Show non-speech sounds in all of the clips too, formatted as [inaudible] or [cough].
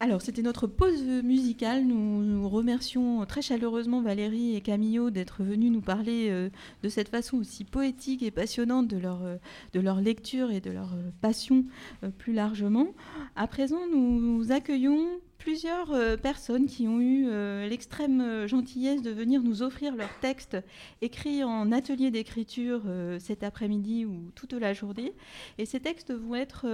Alors, c'était notre pause musicale. Nous, remercions très chaleureusement Valérie et Camillo d'être venus nous parler euh, de cette façon aussi poétique et passionnante de leur, euh, lecture et de leur euh, passion plus largement. À présent, nous accueillons plusieurs personnes qui ont eu l'extrême gentillesse de venir nous offrir leurs textes écrits en atelier d'écriture cet après-midi ou toute la journée. Et ces textes vont être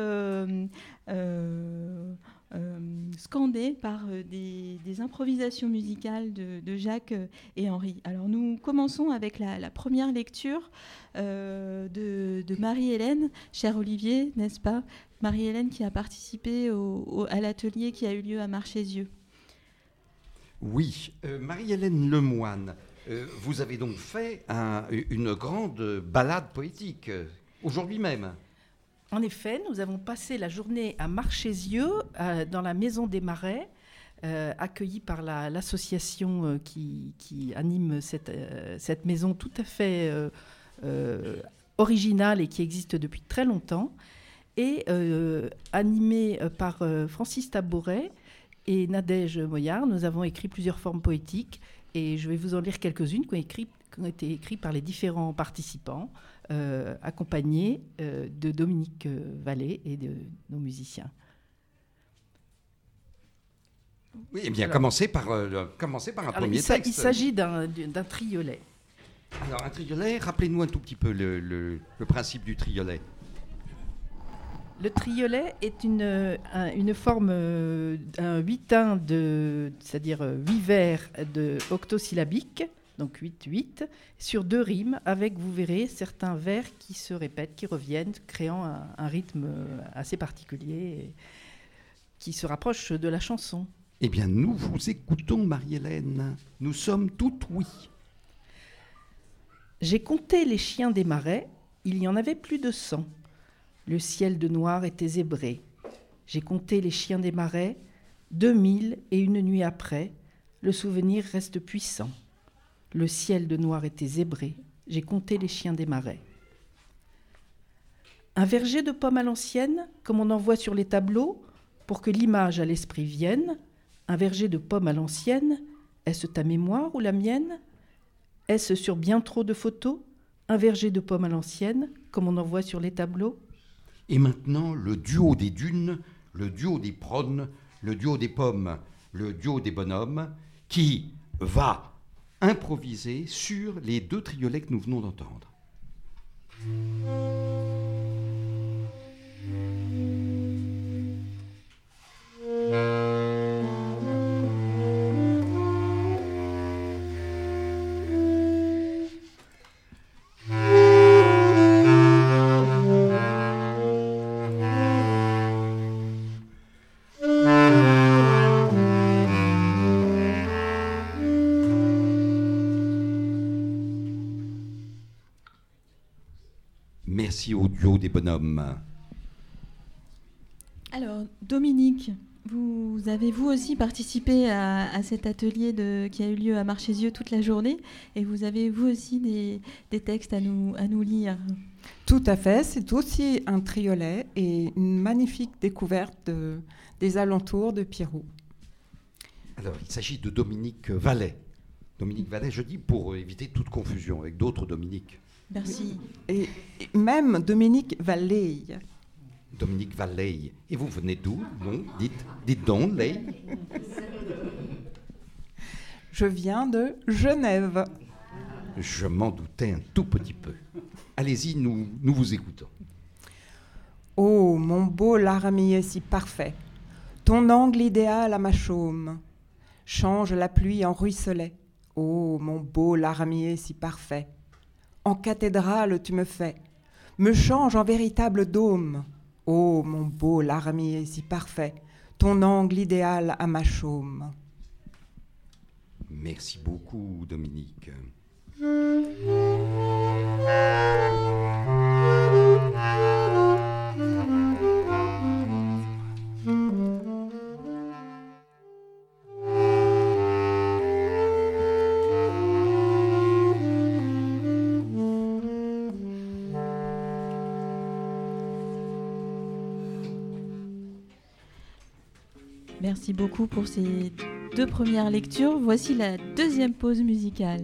scandé par euh, des, improvisations musicales de, Jacques euh, et Henri. Alors nous commençons avec la, première lecture de, Marie-Hélène, cher Olivier, n'est-ce pas? Marie-Hélène qui a participé à l'atelier qui a eu lieu à Marchézieux. Oui, Marie-Hélène Lemoine, vous avez donc fait une grande balade poétique aujourd'hui même. En effet, nous avons passé la journée à Marchézieux, euh, dans la Maison des Marais, euh, accueillie par l'association euh, qui, anime cette, cette, maison tout à fait originale et qui existe depuis très longtemps, et animée par Francis Tabouret et Nadège Moyard. Nous avons écrit plusieurs formes poétiques, et je vais vous en lire quelques-unes qui ont été écrites par les différents participants. Euh, accompagné euh, de Dominique euh, Vallée et de nos musiciens. Oui, eh bien, commencer par, commencer par un premier texte. Il s'agit d'un triolet. Alors, un triolet, rappelez-nous un tout petit peu le, le, principe du triolet. Le triolet est une, une forme, un huitain, c'est-à-dire huit vers de octosyllabique, donc 8-8, sur deux rimes, avec, vous verrez, certains vers qui se répètent, qui reviennent, créant un, rythme assez particulier qui se rapproche de la chanson. Eh bien, nous vous écoutons, Marie-Hélène. Nous sommes toutes oui. J'ai compté les chiens des marais, il y en avait plus de cent. Le ciel de noir était zébré. J'ai compté les chiens des marais, deux mille et une nuit après, le souvenir reste puissant. Le ciel de noir était zébré. J'ai compté les chiens des marais. Un verger de pommes à l'ancienne, comme on en voit sur les tableaux, pour que l'image à l'esprit vienne. Un verger de pommes à l'ancienne, est-ce ta mémoire ou la mienne? Est-ce sur bien trop de photos? Un verger de pommes à l'ancienne, comme on en voit sur les tableaux Et maintenant, le duo des dunes, le duo des prônes, le duo des pommes, le duo des bonhommes, qui va improvisé sur les deux triolets que nous venons d'entendre. Au duo des bonhommes. Alors, Dominique, vous avez vous aussi participé à, cet atelier de, qui a eu lieu à Marchézieux toute la journée? Et vous avez vous aussi des, textes à nous, à nous lire? Tout à fait, c'est aussi un triolet et une magnifique découverte des alentours de Pirou. Alors, il s'agit de Dominique Vallet. Dominique Vallet, je dis pour éviter toute confusion avec d'autres Dominiques. Merci. Et, même Dominique Valleille. Dominique Valleille. Et vous venez d'où Non, dites, dites donc, Leille. Je viens de Genève. Je m'en doutais un tout petit peu. Allez-y, nous, nous vous écoutons. Oh, mon beau larmier si parfait, ton angle idéal à ma chaume, change la pluie en ruisselet. Oh, mon beau larmier si parfait, en cathédrale tu me fais, me change en véritable dôme. Ô mon beau larmier si parfait, ton angle idéal à ma chaume. Merci beaucoup, Dominique. Merci beaucoup pour ces deux premières lectures. Voici la deuxième pause musicale.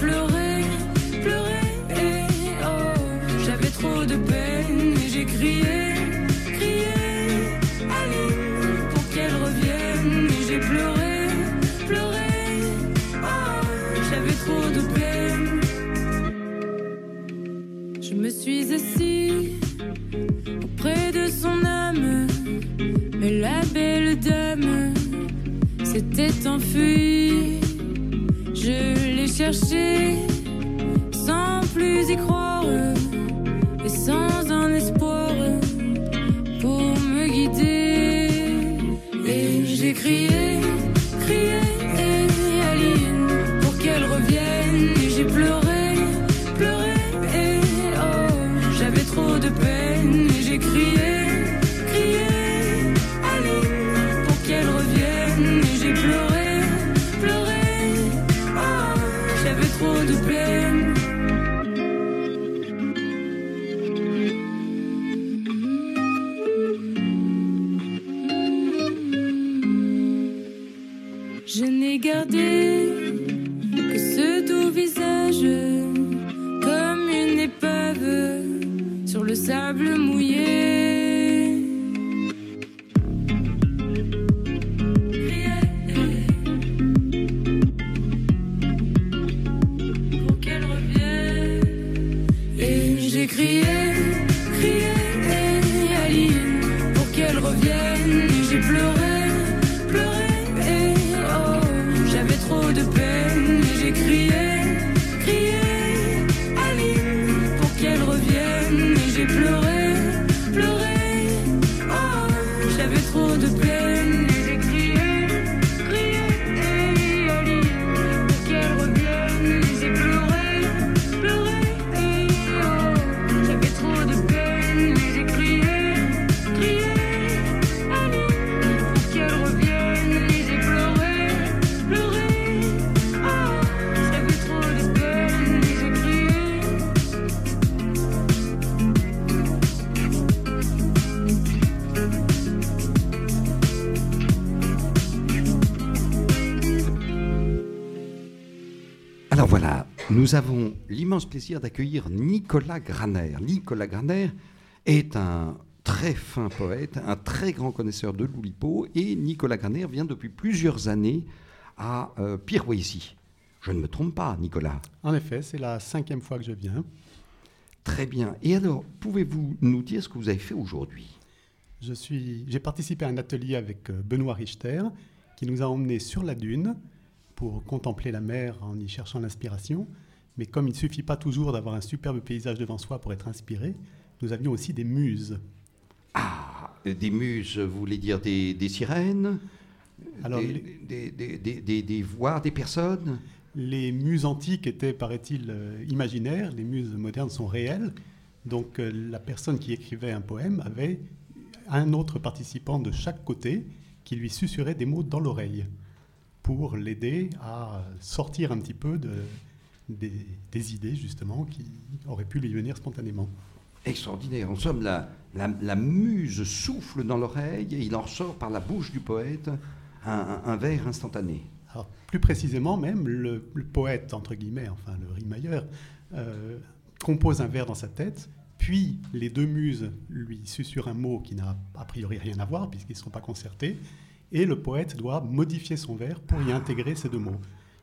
Pleuré, pleuré. et oh, J'avais trop de peine et j'ai crié, crié Aline pour qu'elle revienne. Et j'ai pleuré, pleuré. Oh, J'avais trop de peine. Je me suis assis auprès de son âme, mais la belle dame s'était enfuie. Je sans plus y croire Gardé que ce doux visage comme une épave sur le sable mouillé. Nous avons l'immense plaisir d'accueillir Nicolas Graner. Nicolas Graner est un très fin poète, un très grand connaisseur de l'Oulipo, et Nicolas Graner vient depuis plusieurs années à euh, Pirouésie. Je ne me trompe pas, Nicolas. En effet, c'est la cinquième fois que je viens. Très bien. Et alors, pouvez-vous nous dire ce que vous avez fait aujourd'hui? Je suis, j'ai participé à un atelier avec euh, Benoît Richter qui nous a emmenés sur la dune pour contempler la mer en y cherchant l'inspiration. Mais comme il ne suffit pas toujours d'avoir un superbe paysage devant soi pour être inspiré, nous avions aussi des muses. Ah, des muses, vous voulez dire des, des sirènes? Alors, des, les- des, des- des- des- des voix, des personnes? Les muses antiques étaient, paraît-il, euh, imaginaires, les muses modernes sont réelles. Donc euh, la personne qui écrivait un poème avait un autre participant de chaque côté qui lui susurrait des mots dans l'oreille pour l'aider à sortir un petit peu de, des, des idées, justement, qui auraient pu lui venir spontanément. Extraordinaire. En somme, la, la, la muse souffle dans l'oreille et il en ressort par la bouche du poète un, vers instantané. Alors, plus précisément même, le, le poète, entre guillemets, enfin le rimailleur, euh, compose un vers dans sa tête, puis les deux muses lui susurrent un mot qui n'a a priori rien à voir, puisqu'ils ne sont pas concertés, et le poète doit modifier son vers pour y intégrer ces deux mots.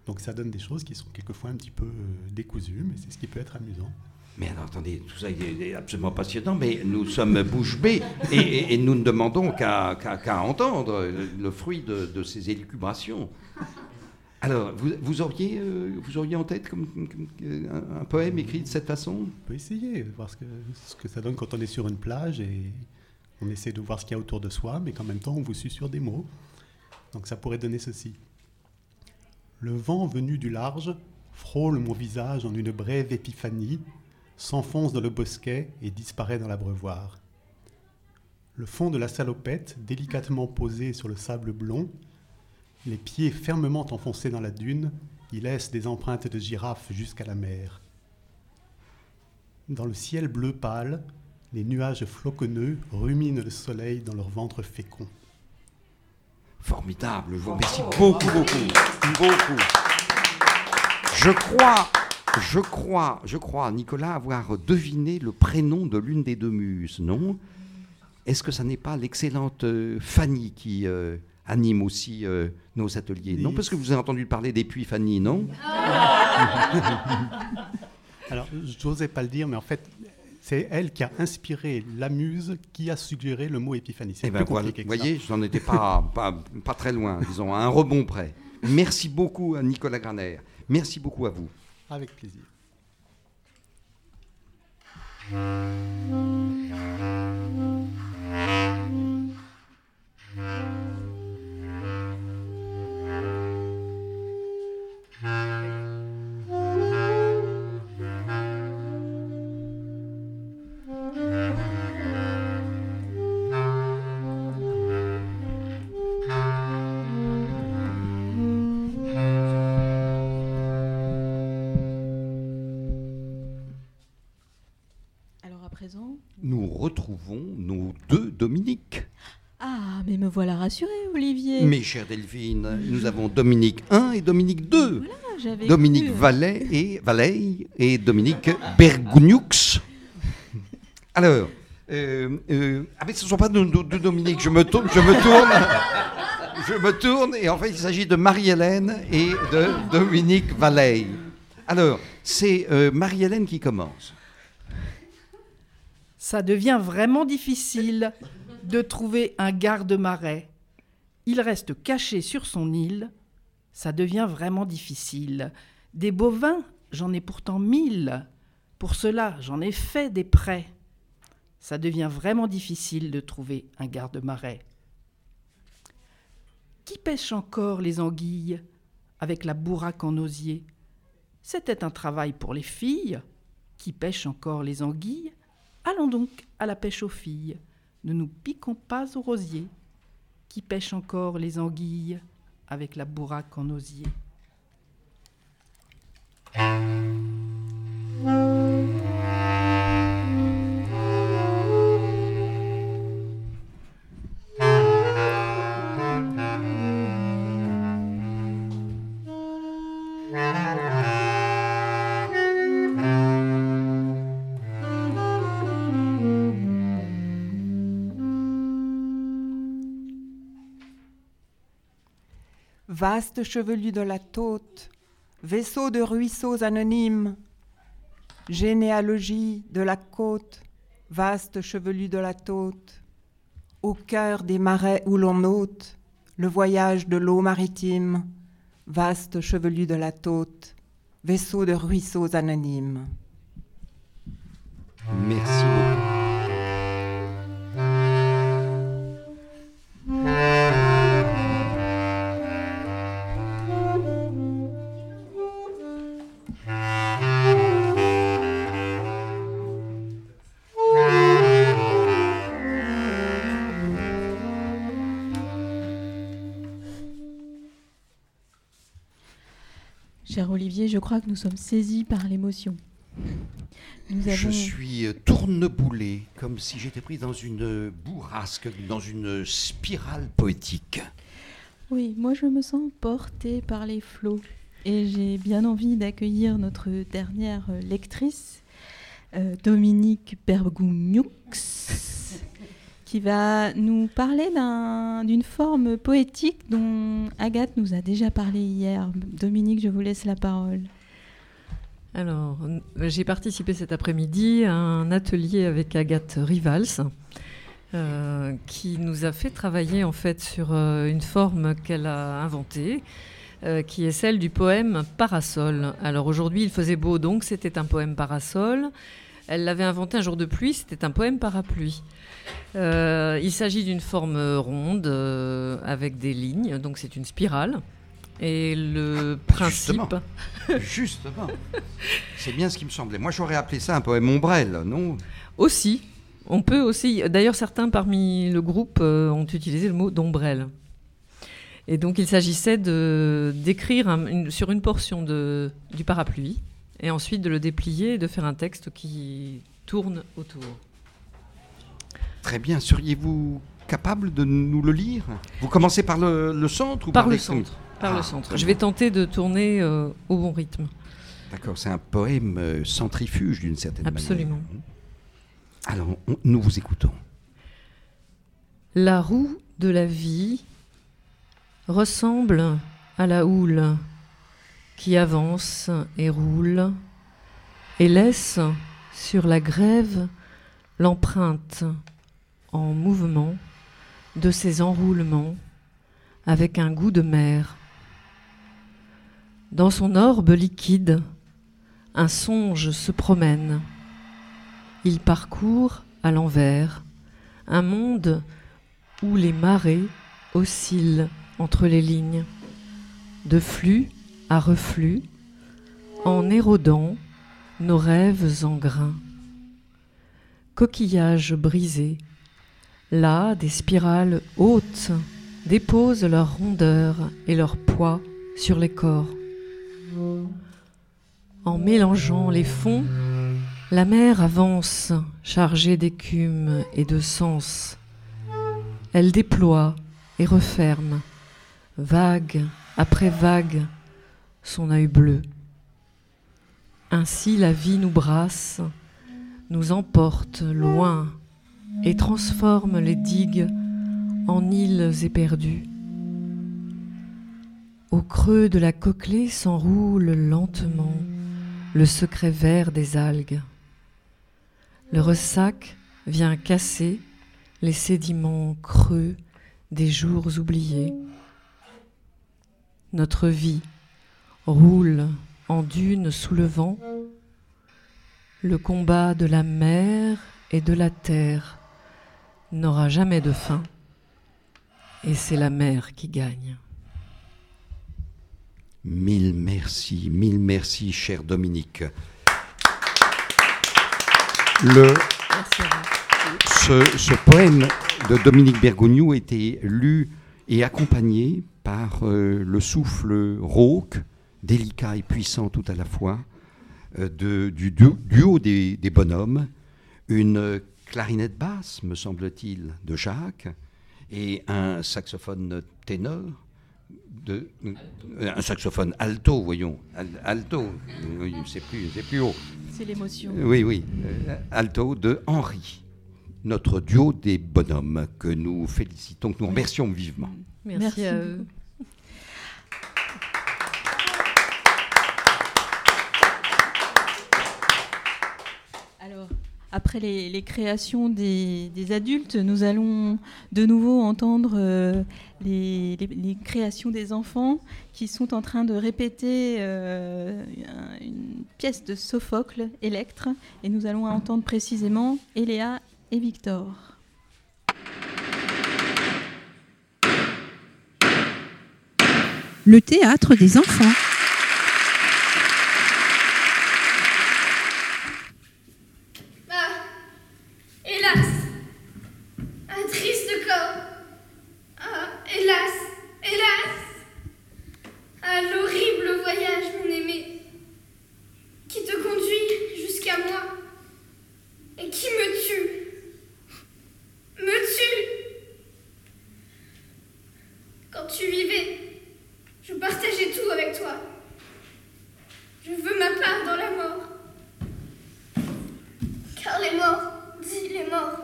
Donc ça donne des choses qui sont quelquefois un petit peu euh, décousues, mais c'est ce qui peut être amusant. Mais alors, attendez, tout ça est absolument passionnant, mais nous sommes bouche bée et, et- et nous ne demandons qu'à entendre le fruit de, de ces élucubrations. Alors, vous, vous auriez, euh, vous auriez en tête comme, comme- euh, un, un poème écrit de cette façon? On peut essayer, voir ce que, ce que ça donne quand on est sur une plage et On essaie de voir ce qu'il y a autour de soi, mais qu'en même temps, on vous susurre des mots. Donc ça pourrait donner ceci. Le vent venu du large frôle mon visage en une brève épiphanie, s'enfonce dans le bosquet et disparaît dans l'abreuvoir. Le fond de la salopette, délicatement posé sur le sable blond, les pieds fermement enfoncés dans la dune, y laisse des empreintes de girafe jusqu'à la mer. Dans le ciel bleu pâle, les nuages floconneux ruminent le soleil dans leur ventre fécond. Formidable, je vous remercie beaucoup, beaucoup, beaucoup. Je crois, je crois, je crois, Nicolas, avoir deviné le prénom de l'une des deux muses, non? Est-ce que ça n'est pas l'excellente euh, Fanny qui euh, anime aussi euh, nos ateliers Non, parce que vous avez entendu parler des puits Fanny, non? [laughs] Alors, je n'osais pas le dire, mais en fait, c'est elle qui a inspiré la muse qui a suggéré le mot épiphanie. C'est Eh plus voilà, compliqué que voyez, je n'en étais pas, [laughs] pas, pas très loin, disons, à un rebond près. Merci beaucoup à Nicolas Graner. Merci beaucoup à vous. Avec plaisir. Olivier. Mes chères Delphine, nous avons Dominique 1 et Dominique 2. Ah, j'avais Dominique Vallet et, Vallet et Dominique Bergounioux. Alors, euh, euh, ah mais ce ne sont pas deux Dominique, je me tourne, je me tourne, je me tourne, et en fait il s'agit de Marie-Hélène et de Dominique Vallet. Alors, c'est euh, Marie-Hélène qui commence. Ça devient vraiment difficile de trouver un garde-marais. Il reste caché sur son île. Ça devient vraiment difficile. Des bovins, j'en ai pourtant mille. Pour cela, j'en ai fait des prêts. Ça devient vraiment difficile de trouver un garde-marais. Qui pêche encore les anguilles avec la bourraque en osier? C'était un travail pour les filles. Qui pêche encore les anguilles? Allons donc à la pêche aux filles. Ne nous piquons pas au rosier. Qui pêche encore les anguilles avec la bourraque en osier Vaste chevelu de la tôte, vaisseau de ruisseaux anonymes, généalogie de la côte, vaste chevelu de la tôte, au cœur des marais où l'on ôte le voyage de l'eau maritime, vaste chevelu de la tôte, vaisseau de ruisseaux anonymes. Merci. Olivier, je crois que nous sommes saisis par l'émotion. Je suis euh, tourneboulé, comme si j'étais pris dans une bourrasque, dans une spirale poétique. Oui, moi je me sens portée par les flots et j'ai bien envie d'accueillir notre dernière euh, lectrice, euh, Dominique Bergounioux, qui va nous parler d'un- d'une forme poétique dont Agathe nous a déjà parlé hier. Dominique, je vous laisse la parole. Alors, n- j'ai participé cet après-midi à un atelier avec Agathe Rivals, euh, qui nous a fait travailler en fait sur euh, une forme qu'elle a inventée, euh, qui est celle du poème Parasol. Alors aujourd'hui, il faisait beau, donc c'était un poème parasol. Elle l'avait inventé un jour de pluie, c'était un poème parapluie. Euh, il s'agit d'une forme ronde euh, avec des lignes, donc c'est une spirale. Et le principe. Justement. [laughs] Justement. C'est bien ce qui me semblait. Moi, j'aurais appelé ça un poème ombrelle, non? Aussi, on peut aussi. D'ailleurs, certains parmi le groupe euh, ont utilisé le mot d'ombrelle. Et donc, il s'agissait de d'écrire un- sur une portion de, du parapluie et ensuite de le déplier et de faire un texte qui tourne autour. Très bien. Seriez-vous capable de nous le lire? Vous commencez par le, le centre ou Par par, le centre. Par Ah, le centre. très Je vais tenter de tourner euh, au bon rythme. D'accord, c'est un poème euh, centrifuge d'une certaine Absolument. manière. Alors, on- nous vous écoutons. La roue de la vie ressemble à la houle qui avance et roule et laisse sur la grève l'empreinte en mouvement de ses enroulements avec un goût de mer. Dans son orbe liquide, un songe se promène. Il parcourt à l'envers un monde où les marées oscillent entre les lignes, de flux à reflux, en érodant nos rêves en grains. Coquillages brisés, là des spirales hautes déposent leur rondeur et leur poids sur les corps. En mélangeant les fonds, la mer avance, chargée d'écume et de sens. Elle déploie et referme, vague après vague, son œil bleu. Ainsi la vie nous brasse, nous emporte loin et transforme les digues en îles éperdues. Au creux de la coquelée s'enroule lentement le secret vert des algues. Le ressac vient casser les sédiments creux des jours oubliés. Notre vie roule en dunes sous le vent. Le combat de la mer et de la terre n'aura jamais de fin. Et c'est la mer qui gagne. Mille merci, mille merci, cher Dominique. Le, Merci à vous. ce, ce poème de Dominique Bergogneau était lu et accompagné par euh, le souffle rauque, délicat et puissant tout à la fois, euh, de- du duo, des, des bonhommes, une clarinette basse, me semble-t-il, de Jacques, et un saxophone ténor, de, euh, un saxophone alto, voyons, al- alto, oui, c'est plus, c'est plus haut. C'est l'émotion. Oui, oui, euh, alto de Henri, notre duo des bonhommes que nous félicitons, que nous remercions vivement. Merci, Merci à beaucoup. eux. Alors, après les, créations des, adultes, nous allons de nouveau entendre euh, les, créations des enfants qui sont en train de répéter euh, un- une pièce de Sophocle, Électre, et nous allons entendre précisément Eléa et Victor. Le théâtre des enfants. Ah, hélas, un triste corps. Ah, hélas, hélas. Ah, l'horrible voyage, mon aimé, qui te conduit jusqu'à moi et qui me tue. Me tue. Quand tu vivais, je partageais tout avec toi. Je veux ma part dans la mort. Car les morts, dis les morts,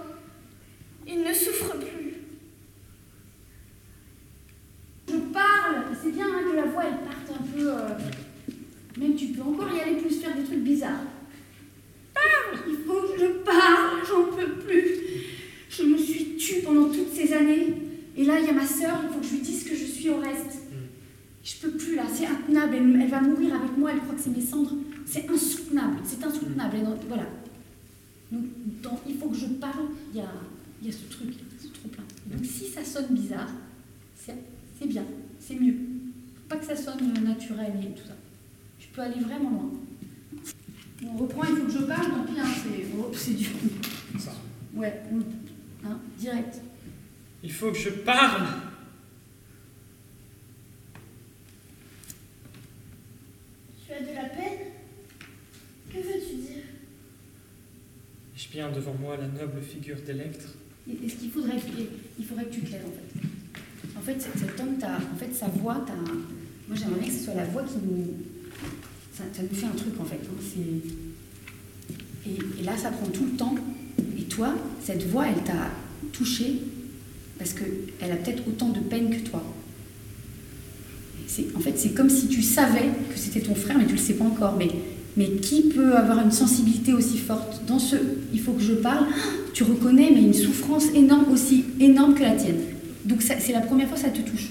ils ne souffrent plus. Je parle, c'est bien hein, que la voix elle euh, Même tu peux encore y aller plus faire des trucs bizarres. Parle Il faut que je parle, j'en peux plus. Je me suis tue pendant toutes ces années. Et là, il y a ma sœur, il faut que je lui dise que je suis au reste. Je peux plus là, c'est intenable. Elle, elle va mourir avec moi, elle croit que c'est mes cendres. C'est insoutenable, c'est insoutenable. Et voilà. que je parle, il y a, il y a ce truc, ce trop plein. Donc si ça sonne bizarre, c'est bien, c'est mieux. Pas que ça sonne naturel et tout ça. Je peux aller vraiment loin. On reprend, il faut que je parle, pis, hein, c'est oh, c'est dur. Ça. Ouais, hein, direct. Il faut que je parle. Tu as de la peine? Que veux-tu dire? J'ai bien devant moi la noble figure d'Electre. Et, ce qu'il faudrait, il faudrait que tu te lèves en fait. En fait, cet homme, en fait, sa voix, t'as- moi j'aimerais que ce soit la voix qui nous, ça, nous fait un truc en fait. hein. Et, là, ça prend tout le temps. Et toi, cette voix, elle t'a touché parce que elle a peut-être autant de peine que toi. En fait, c'est comme si tu savais que c'était ton frère, mais tu le sais pas encore. Mais, mais qui peut avoir une sensibilité aussi forte Dans ce il faut que je parle, tu reconnais, mais une souffrance énorme, aussi énorme que la tienne. Donc c'est la première fois que ça te touche.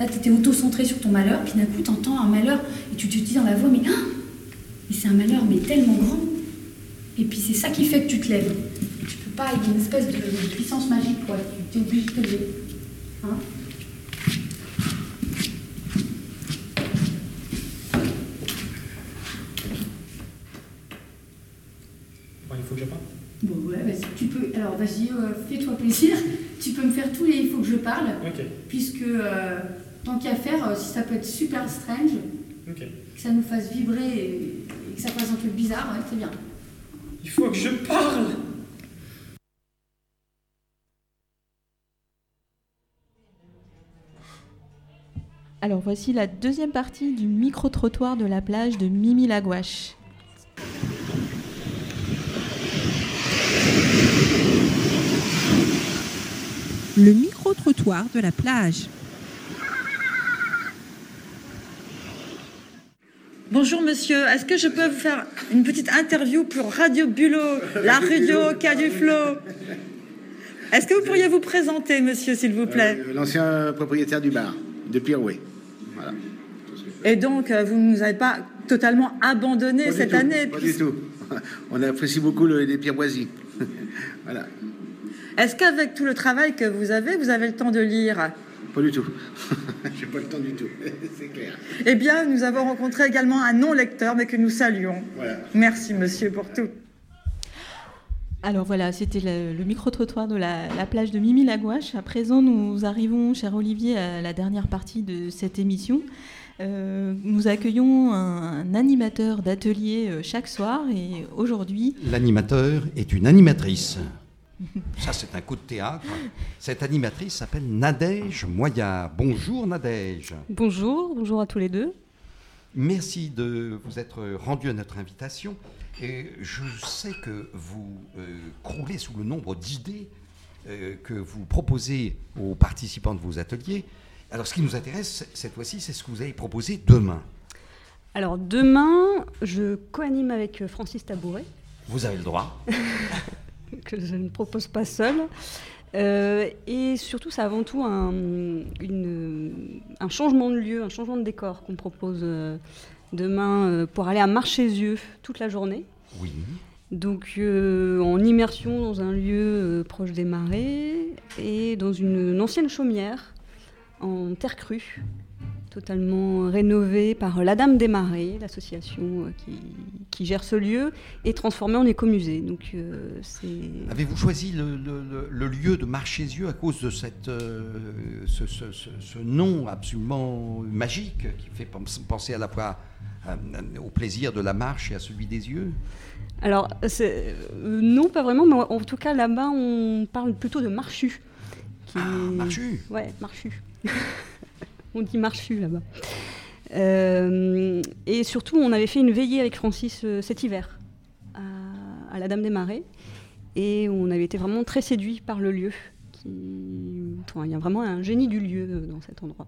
Là, tu étais auto-centré sur ton malheur, puis d'un coup, tu entends un malheur, et tu te dis dans la voix, mais, ah mais c'est un malheur, mais tellement grand. Et puis c'est ça qui fait que tu te lèves. Tu peux pas, il y a une espèce de, de puissance magique, quoi. Tu es obligé de te lever. Hein? Bon, il faut que je parle. Bon, ouais, vas-y, tu peux. Alors, vas-y, euh, fais-toi plaisir. Tu peux me faire tous les il faut que je parle, Ok, puisque euh, tant qu'à faire, euh, si ça peut être super strange, que ça nous fasse vibrer et, et que ça fasse un truc bizarre, ouais, c'est bien. Il faut que je parle. Alors voici la deuxième partie du micro-trottoir de la plage de Mimi Lagouache. Le micro-trottoir de la plage. Bonjour monsieur, est-ce que je peux vous faire une petite interview pour Radio Bulot, la radio qui a du flow? Est-ce que vous pourriez vous présenter monsieur s'il vous plaît? Euh, L'ancien propriétaire du bar, de Pirouet. Voilà. Et donc euh, vous ne nous avez pas totalement abandonné Pas cette tout, année Pas du tout. [laughs] On apprécie beaucoup le- les pierroisies. [laughs] voilà. Est-ce qu'avec tout le travail que vous avez, vous avez le temps de lire? Pas du tout. [laughs] J'ai pas le temps du tout. [laughs] C'est clair. Eh bien, nous avons rencontré également un non-lecteur, mais que nous saluons. Voilà. Merci monsieur pour tout. Alors voilà, c'était le, le micro-trottoir de la, la plage de Mimi Lagouache. À présent, nous arrivons, cher Olivier, à la dernière partie de cette émission. Euh, nous accueillons un, un animateur d'atelier euh, chaque soir et aujourd'hui, L'animateur est une animatrice. [laughs] Ça, c'est un coup de théâtre. Cette animatrice s'appelle Nadège Moyard. Bonjour Nadège. Bonjour, bonjour à tous les deux. Merci de vous être rendu à notre invitation. Et je sais que vous euh, croulez sous le nombre d'idées euh, que vous proposez aux participants de vos ateliers. Alors, ce qui nous intéresse cette fois-ci, c'est ce que vous allez proposer demain. Alors demain, je co-anime avec Francis Tabouret, Vous avez le droit. [laughs] que je ne propose pas seul. Euh, et surtout, c'est avant tout un, une- un changement de lieu, un changement de décor qu'on propose euh, demain euh, pour aller à Marchésieux toute la journée. Oui. Donc en immersion dans un lieu proche des marais et dans une, une ancienne chaumière en terre crue, totalement rénovée par la Dame des Marais, l'association euh, qui, qui gère ce lieu, et transformée en écomusée. Donc euh, Avez-vous choisi le, le- le- lieu de Marchésieux à cause de cette, euh, ce, ce- ce- ce nom absolument magique qui fait pens- penser à la fois euh, au plaisir de la marche et à celui des yeux? Alors, euh, non, pas vraiment, mais en tout cas, là-bas, on parle plutôt de marchu. qui Ah, marchu Ouais, marchu. [laughs] on dit marchu là-bas. Euh, et surtout, on avait fait une veillée avec Francis euh, cet hiver à, la Dame des Marais. Et on avait été vraiment très séduits par le lieu. il y a vraiment un génie du lieu euh, dans cet endroit.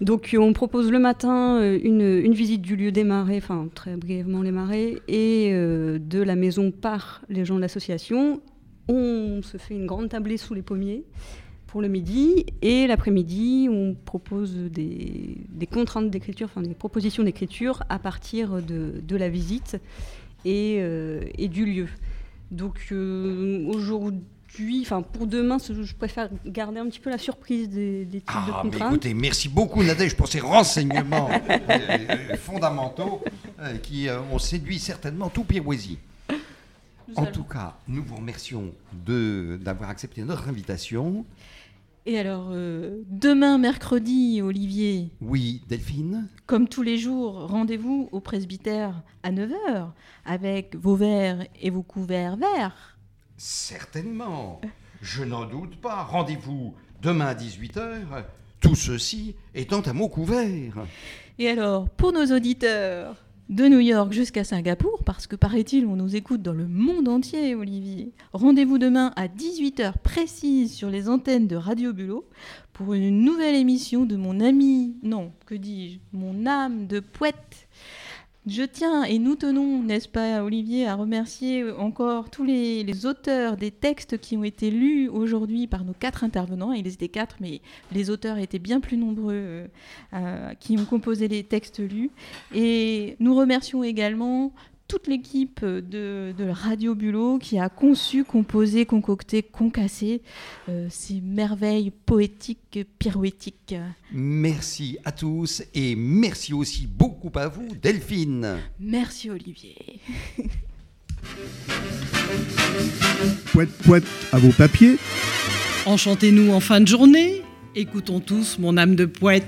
Donc on propose le matin une, une visite du lieu des marais, enfin très brièvement les marais, et de la maison par les gens de l'association. On se fait une grande tablée sous les pommiers pour le midi, et l'après-midi on propose des, des contraintes d'écriture, enfin des propositions d'écriture à partir de, de la visite et, euh, et du lieu. Donc euh, aujourd'hui, enfin pour demain, je préfère garder un petit peu la surprise des, des types de Ah, mais contraintes. écoutez, merci beaucoup Nadège pour ces renseignements [laughs] euh, fondamentaux qui ont séduit certainement tout Pirouésie. En tout cas, nous vous remercions de- d'avoir accepté notre invitation. Et alors, euh, demain, mercredi, Olivier, Oui, Delphine comme tous les jours, rendez-vous au presbytère à 9h avec vos verres et vos couverts verts. Certainement. Je n'en doute pas. Rendez-vous demain à 18h. Tout ceci étant à mot couvert. Et alors, pour nos auditeurs de New York jusqu'à Singapour, parce que paraît-il, on nous écoute dans le monde entier, Olivier, rendez-vous demain à 18h précise sur les antennes de Radio Bulot pour une nouvelle émission de mon ami, non, que dis-je, mon âme de poète. Je tiens et nous tenons, n'est-ce pas Olivier, à remercier encore tous les, auteurs des textes qui ont été lus aujourd'hui par nos quatre intervenants. Ils étaient quatre, mais les auteurs étaient bien plus nombreux euh, qui ont composé les textes lus. Et nous remercions également toute l'équipe de, de Radio Bulot qui a conçu, composé, concocté, concassé euh, ces merveilles poétiques, pirouétiques. Merci à tous et merci aussi beaucoup à vous, Delphine. Merci Olivier. [laughs] Poète, poète, à vos papiers. Enchantez-nous en fin de journée. Écoutons tous mon âme de poète.